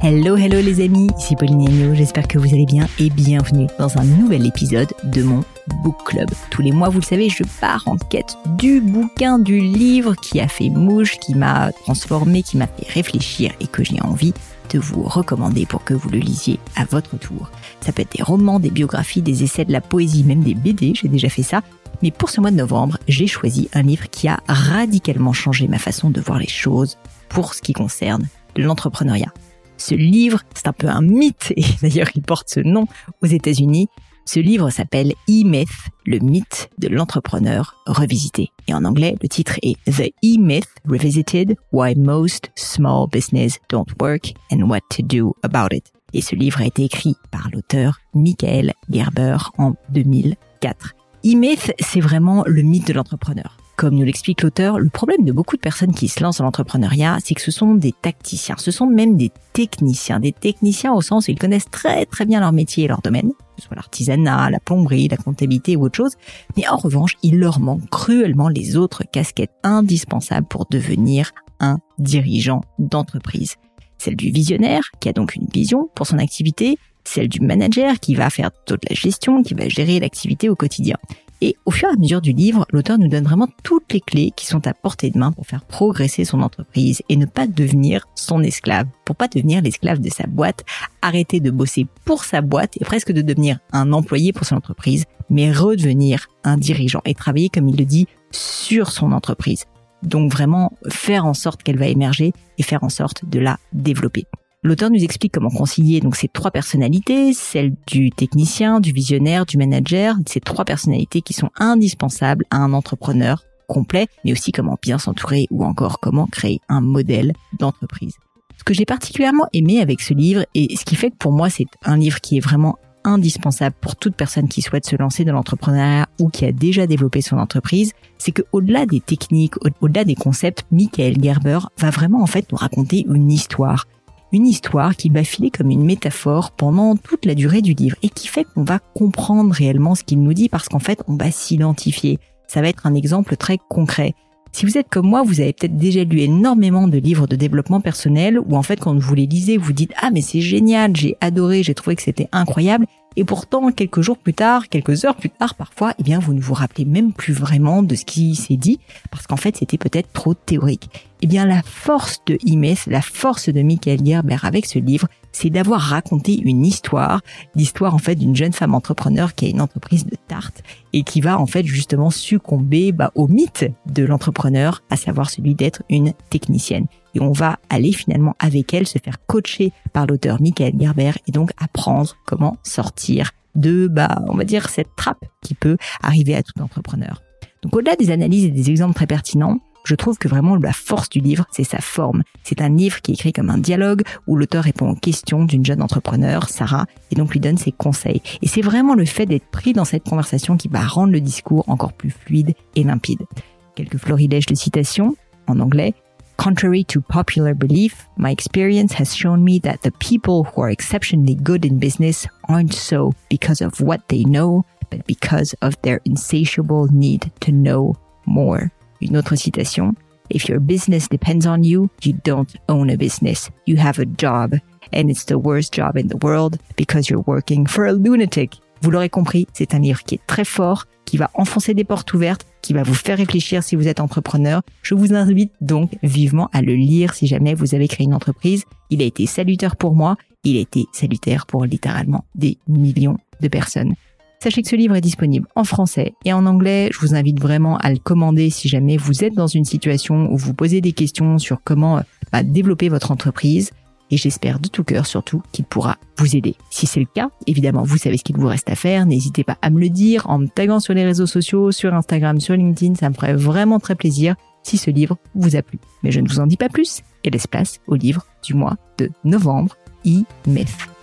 Hello, hello les amis, ici Pauline Agneau, j'espère que vous allez bien et bienvenue dans un nouvel épisode de mon Book Club. Tous les mois, vous le savez, je pars en quête du bouquin, du livre qui a fait mouche, qui m'a transformé, qui m'a fait réfléchir et que j'ai envie de vous recommander pour que vous le lisiez à votre tour. Ça peut être des romans, des biographies, des essais de la poésie, même des BD, j'ai déjà fait ça. Mais pour ce mois de novembre, j'ai choisi un livre qui a radicalement changé ma façon de voir les choses pour ce qui concerne l'entrepreneuriat. Ce livre, c'est un peu un mythe, et d'ailleurs il porte ce nom aux États-Unis. Ce livre s'appelle E-Myth, le mythe de l'entrepreneur revisité. Et en anglais, le titre est The E-Myth Revisited, Why Most Small Business Don't Work and What to Do About It. Et ce livre a été écrit par l'auteur Michael Gerber en 2004. E-Myth, c'est vraiment le mythe de l'entrepreneur. Comme nous l'explique l'auteur, le problème de beaucoup de personnes qui se lancent dans l'entrepreneuriat, c'est que ce sont des tacticiens, ce sont même des techniciens, des techniciens au sens où ils connaissent très très bien leur métier et leur domaine, que ce soit l'artisanat, la plomberie, la comptabilité ou autre chose, mais en revanche, il leur manque cruellement les autres casquettes indispensables pour devenir un dirigeant d'entreprise. Celle du visionnaire, qui a donc une vision pour son activité, celle du manager qui va faire toute la gestion, qui va gérer l'activité au quotidien. Et au fur et à mesure du livre, l'auteur nous donne vraiment toutes les clés qui sont à portée de main pour faire progresser son entreprise et ne pas devenir son esclave, pour pas devenir l'esclave de sa boîte, arrêter de bosser pour sa boîte et presque de devenir un employé pour son entreprise, mais redevenir un dirigeant et travailler, comme il le dit, sur son entreprise. Donc vraiment faire en sorte qu'elle va émerger et faire en sorte de la développer. L'auteur nous explique comment concilier donc ces trois personnalités, celle du technicien, du visionnaire, du manager, ces trois personnalités qui sont indispensables à un entrepreneur complet, mais aussi comment bien s'entourer ou encore comment créer un modèle d'entreprise. Ce que j'ai particulièrement aimé avec ce livre et ce qui fait que pour moi c'est un livre qui est vraiment indispensable pour toute personne qui souhaite se lancer dans l'entrepreneuriat ou qui a déjà développé son entreprise, c'est que au-delà des techniques, au-delà des concepts, Michael Gerber va vraiment en fait nous raconter une histoire une histoire qui va filer comme une métaphore pendant toute la durée du livre et qui fait qu'on va comprendre réellement ce qu'il nous dit parce qu'en fait on va s'identifier. Ça va être un exemple très concret. Si vous êtes comme moi, vous avez peut-être déjà lu énormément de livres de développement personnel où en fait quand vous les lisez, vous dites ah mais c'est génial, j'ai adoré, j'ai trouvé que c'était incroyable et pourtant quelques jours plus tard, quelques heures plus tard parfois, eh bien vous ne vous rappelez même plus vraiment de ce qui s'est dit parce qu'en fait c'était peut-être trop théorique. Eh bien la force de Imes, la force de Michael Gerber avec ce livre, c'est d'avoir raconté une histoire, l'histoire en fait d'une jeune femme entrepreneur qui a une entreprise de tarte et qui va en fait justement succomber bah, au mythe de l'entrepreneur, à savoir celui d'être une technicienne. Et on va aller finalement avec elle se faire coacher par l'auteur Michael Gerber et donc apprendre comment sortir de, bah, on va dire, cette trappe qui peut arriver à tout entrepreneur. Donc au-delà des analyses et des exemples très pertinents, je trouve que vraiment la force du livre, c'est sa forme. C'est un livre qui est écrit comme un dialogue où l'auteur répond aux questions d'une jeune entrepreneur, Sarah, et donc lui donne ses conseils. Et c'est vraiment le fait d'être pris dans cette conversation qui va rendre le discours encore plus fluide et limpide. Quelques florilèges de citations en anglais. Contrary to popular belief, my experience has shown me that the people who are exceptionally good in business aren't so because of what they know, but because of their insatiable need to know more. Une autre citation. If your business depends on you, you don't own a business. You have a job. And it's the worst job in the world because you're working for a lunatic. Vous l'aurez compris, c'est un livre qui est très fort, qui va enfoncer des portes ouvertes, qui va vous faire réfléchir si vous êtes entrepreneur. Je vous invite donc vivement à le lire si jamais vous avez créé une entreprise. Il a été salutaire pour moi, il a été salutaire pour littéralement des millions de personnes. Sachez que ce livre est disponible en français et en anglais. Je vous invite vraiment à le commander si jamais vous êtes dans une situation où vous posez des questions sur comment euh, bah, développer votre entreprise. Et j'espère de tout cœur surtout qu'il pourra vous aider. Si c'est le cas, évidemment, vous savez ce qu'il vous reste à faire. N'hésitez pas à me le dire en me taguant sur les réseaux sociaux, sur Instagram, sur LinkedIn. Ça me ferait vraiment très plaisir si ce livre vous a plu. Mais je ne vous en dis pas plus et laisse place au livre du mois de novembre, E-Myth.